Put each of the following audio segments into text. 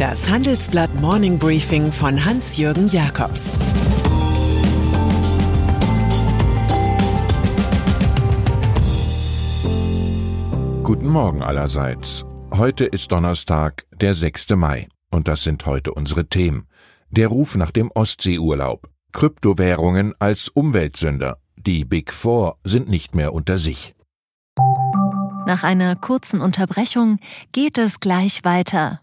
Das Handelsblatt Morning Briefing von Hans-Jürgen Jakobs Guten Morgen allerseits. Heute ist Donnerstag, der 6. Mai. Und das sind heute unsere Themen. Der Ruf nach dem Ostseeurlaub. Kryptowährungen als Umweltsünder. Die Big Four sind nicht mehr unter sich. Nach einer kurzen Unterbrechung geht es gleich weiter.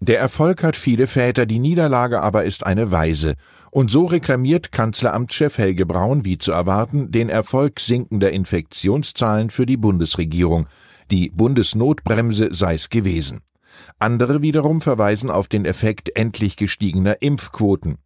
Der Erfolg hat viele Väter, die Niederlage aber ist eine Weise. Und so reklamiert Kanzleramtschef Helge Braun, wie zu erwarten, den Erfolg sinkender Infektionszahlen für die Bundesregierung. Die Bundesnotbremse sei's gewesen. Andere wiederum verweisen auf den Effekt endlich gestiegener Impfquoten.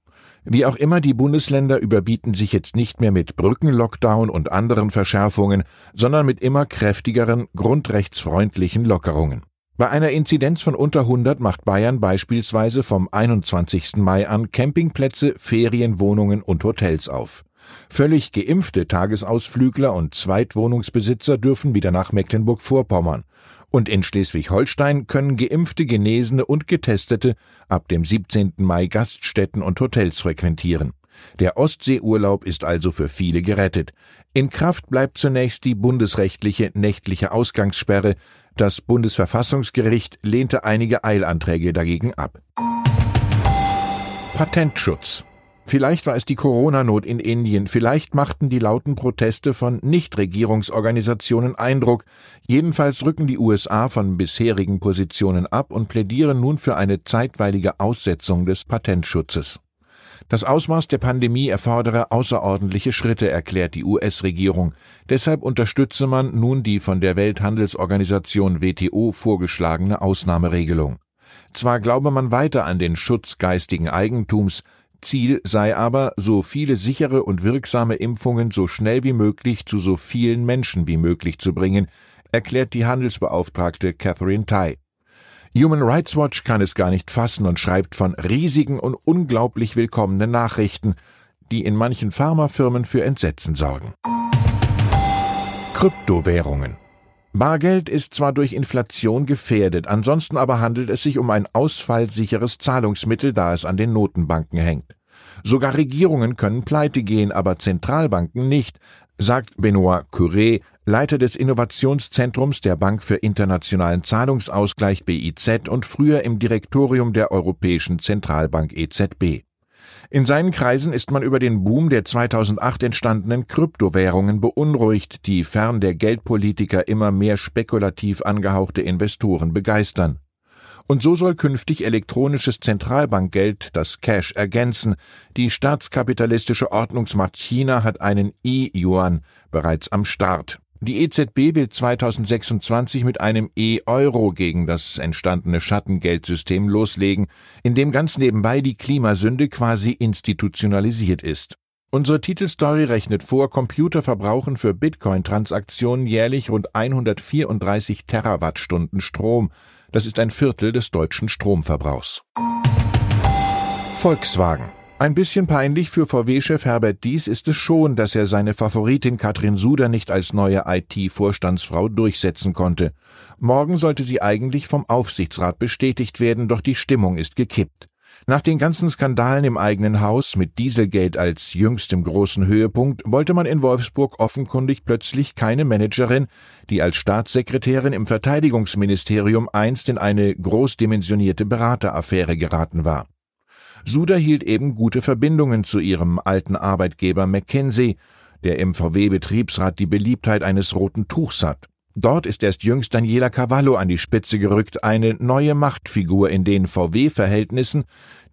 Wie auch immer, die Bundesländer überbieten sich jetzt nicht mehr mit Brückenlockdown und anderen Verschärfungen, sondern mit immer kräftigeren, grundrechtsfreundlichen Lockerungen. Bei einer Inzidenz von unter 100 macht Bayern beispielsweise vom 21. Mai an Campingplätze, Ferienwohnungen und Hotels auf. Völlig geimpfte Tagesausflügler und Zweitwohnungsbesitzer dürfen wieder nach Mecklenburg-Vorpommern. Und in Schleswig-Holstein können geimpfte, Genesene und Getestete ab dem 17. Mai Gaststätten und Hotels frequentieren. Der Ostseeurlaub ist also für viele gerettet. In Kraft bleibt zunächst die bundesrechtliche nächtliche Ausgangssperre, das Bundesverfassungsgericht lehnte einige Eilanträge dagegen ab. Patentschutz. Vielleicht war es die Corona-Not in Indien, vielleicht machten die lauten Proteste von Nichtregierungsorganisationen Eindruck. Jedenfalls rücken die USA von bisherigen Positionen ab und plädieren nun für eine zeitweilige Aussetzung des Patentschutzes. Das Ausmaß der Pandemie erfordere außerordentliche Schritte, erklärt die US-Regierung. Deshalb unterstütze man nun die von der Welthandelsorganisation WTO vorgeschlagene Ausnahmeregelung. Zwar glaube man weiter an den Schutz geistigen Eigentums, Ziel sei aber, so viele sichere und wirksame Impfungen so schnell wie möglich zu so vielen Menschen wie möglich zu bringen, erklärt die Handelsbeauftragte Catherine Tai. Human Rights Watch kann es gar nicht fassen und schreibt von riesigen und unglaublich willkommenen Nachrichten, die in manchen Pharmafirmen für Entsetzen sorgen. Kryptowährungen. Bargeld ist zwar durch Inflation gefährdet, ansonsten aber handelt es sich um ein ausfallsicheres Zahlungsmittel, da es an den Notenbanken hängt. Sogar Regierungen können pleite gehen, aber Zentralbanken nicht, sagt Benoit Curé, Leiter des Innovationszentrums der Bank für internationalen Zahlungsausgleich BIZ und früher im Direktorium der Europäischen Zentralbank EZB. In seinen Kreisen ist man über den Boom der 2008 entstandenen Kryptowährungen beunruhigt, die fern der Geldpolitiker immer mehr spekulativ angehauchte Investoren begeistern. Und so soll künftig elektronisches Zentralbankgeld das Cash ergänzen. Die staatskapitalistische Ordnungsmacht China hat einen E-Yuan bereits am Start. Die EZB will 2026 mit einem E-Euro gegen das entstandene Schattengeldsystem loslegen, in dem ganz nebenbei die Klimasünde quasi institutionalisiert ist. Unsere Titelstory rechnet vor, Computer verbrauchen für Bitcoin-Transaktionen jährlich rund 134 Terawattstunden Strom. Das ist ein Viertel des deutschen Stromverbrauchs. Volkswagen ein bisschen peinlich für VW-Chef Herbert Dies ist es schon, dass er seine Favoritin Katrin Suder nicht als neue IT-Vorstandsfrau durchsetzen konnte. Morgen sollte sie eigentlich vom Aufsichtsrat bestätigt werden, doch die Stimmung ist gekippt. Nach den ganzen Skandalen im eigenen Haus mit Dieselgeld als jüngstem großen Höhepunkt wollte man in Wolfsburg offenkundig plötzlich keine Managerin, die als Staatssekretärin im Verteidigungsministerium einst in eine großdimensionierte Berateraffäre geraten war. Suda hielt eben gute Verbindungen zu ihrem alten Arbeitgeber McKinsey, der im VW-Betriebsrat die Beliebtheit eines roten Tuchs hat. Dort ist erst jüngst Daniela Cavallo an die Spitze gerückt, eine neue Machtfigur in den VW-Verhältnissen,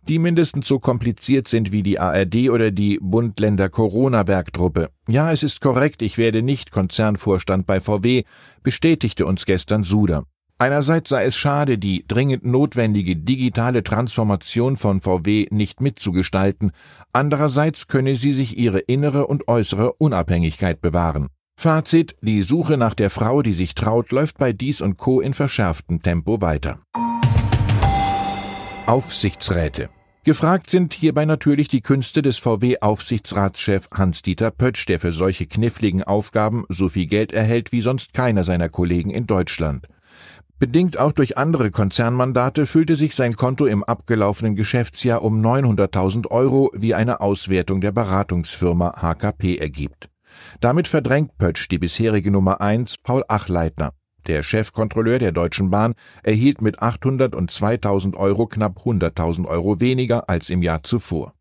die mindestens so kompliziert sind wie die ARD oder die Bund-Länder Corona-Werktruppe. Ja, es ist korrekt, ich werde nicht Konzernvorstand bei VW, bestätigte uns gestern Suder. Einerseits sei es schade, die dringend notwendige digitale Transformation von VW nicht mitzugestalten, andererseits könne sie sich ihre innere und äußere Unabhängigkeit bewahren. Fazit, die Suche nach der Frau, die sich traut, läuft bei Dies und Co. in verschärftem Tempo weiter. Aufsichtsräte. Gefragt sind hierbei natürlich die Künste des VW-Aufsichtsratschef Hans-Dieter Pötsch, der für solche kniffligen Aufgaben so viel Geld erhält wie sonst keiner seiner Kollegen in Deutschland. Bedingt auch durch andere Konzernmandate füllte sich sein Konto im abgelaufenen Geschäftsjahr um 900.000 Euro, wie eine Auswertung der Beratungsfirma HKP ergibt. Damit verdrängt Pötsch die bisherige Nummer 1 Paul Achleitner. Der Chefkontrolleur der Deutschen Bahn erhielt mit 800 und 2000 Euro knapp 100.000 Euro weniger als im Jahr zuvor.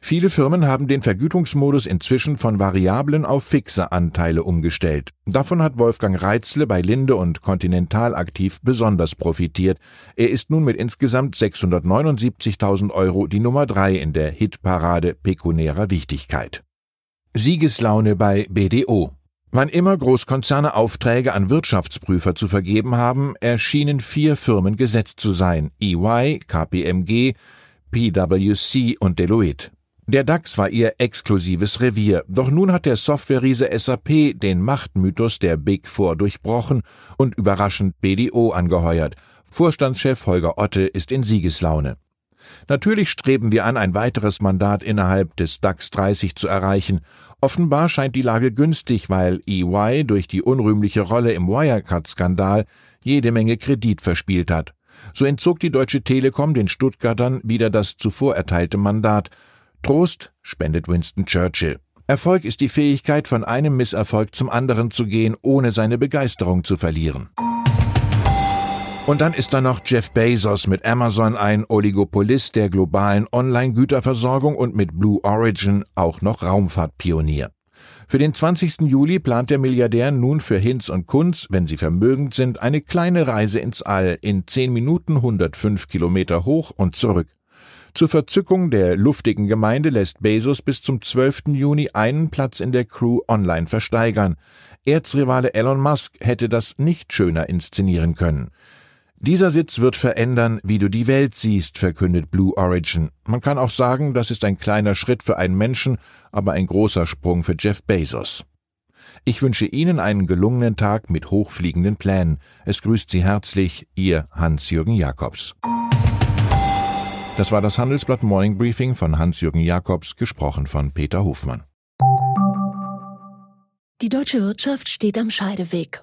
Viele Firmen haben den Vergütungsmodus inzwischen von variablen auf fixe Anteile umgestellt. Davon hat Wolfgang Reitzle bei Linde und Continental aktiv besonders profitiert. Er ist nun mit insgesamt 679.000 Euro die Nummer drei in der Hitparade pekunärer Wichtigkeit. Siegeslaune bei BDO. Wann immer Großkonzerne Aufträge an Wirtschaftsprüfer zu vergeben haben, erschienen vier Firmen gesetzt zu sein: EY, KPMG, PwC und Deloitte. Der DAX war ihr exklusives Revier, doch nun hat der Softwareriese SAP den Machtmythos der Big Four durchbrochen und überraschend BDO angeheuert. Vorstandschef Holger Otte ist in Siegeslaune. Natürlich streben wir an, ein weiteres Mandat innerhalb des DAX 30 zu erreichen. Offenbar scheint die Lage günstig, weil EY durch die unrühmliche Rolle im Wirecard-Skandal jede Menge Kredit verspielt hat. So entzog die Deutsche Telekom den Stuttgartern wieder das zuvor erteilte Mandat. Trost spendet Winston Churchill. Erfolg ist die Fähigkeit, von einem Misserfolg zum anderen zu gehen, ohne seine Begeisterung zu verlieren. Und dann ist da noch Jeff Bezos mit Amazon ein Oligopolist der globalen Online-Güterversorgung und mit Blue Origin auch noch Raumfahrtpionier. Für den 20. Juli plant der Milliardär nun für Hinz und Kunz, wenn sie vermögend sind, eine kleine Reise ins All in 10 Minuten 105 Kilometer hoch und zurück. Zur Verzückung der luftigen Gemeinde lässt Bezos bis zum 12. Juni einen Platz in der Crew online versteigern. Erzrivale Elon Musk hätte das nicht schöner inszenieren können. Dieser Sitz wird verändern, wie du die Welt siehst, verkündet Blue Origin. Man kann auch sagen, das ist ein kleiner Schritt für einen Menschen, aber ein großer Sprung für Jeff Bezos. Ich wünsche Ihnen einen gelungenen Tag mit hochfliegenden Plänen. Es grüßt Sie herzlich, Ihr Hans-Jürgen Jakobs. Das war das Handelsblatt Morning Briefing von Hans-Jürgen Jakobs, gesprochen von Peter Hofmann. Die deutsche Wirtschaft steht am Scheideweg.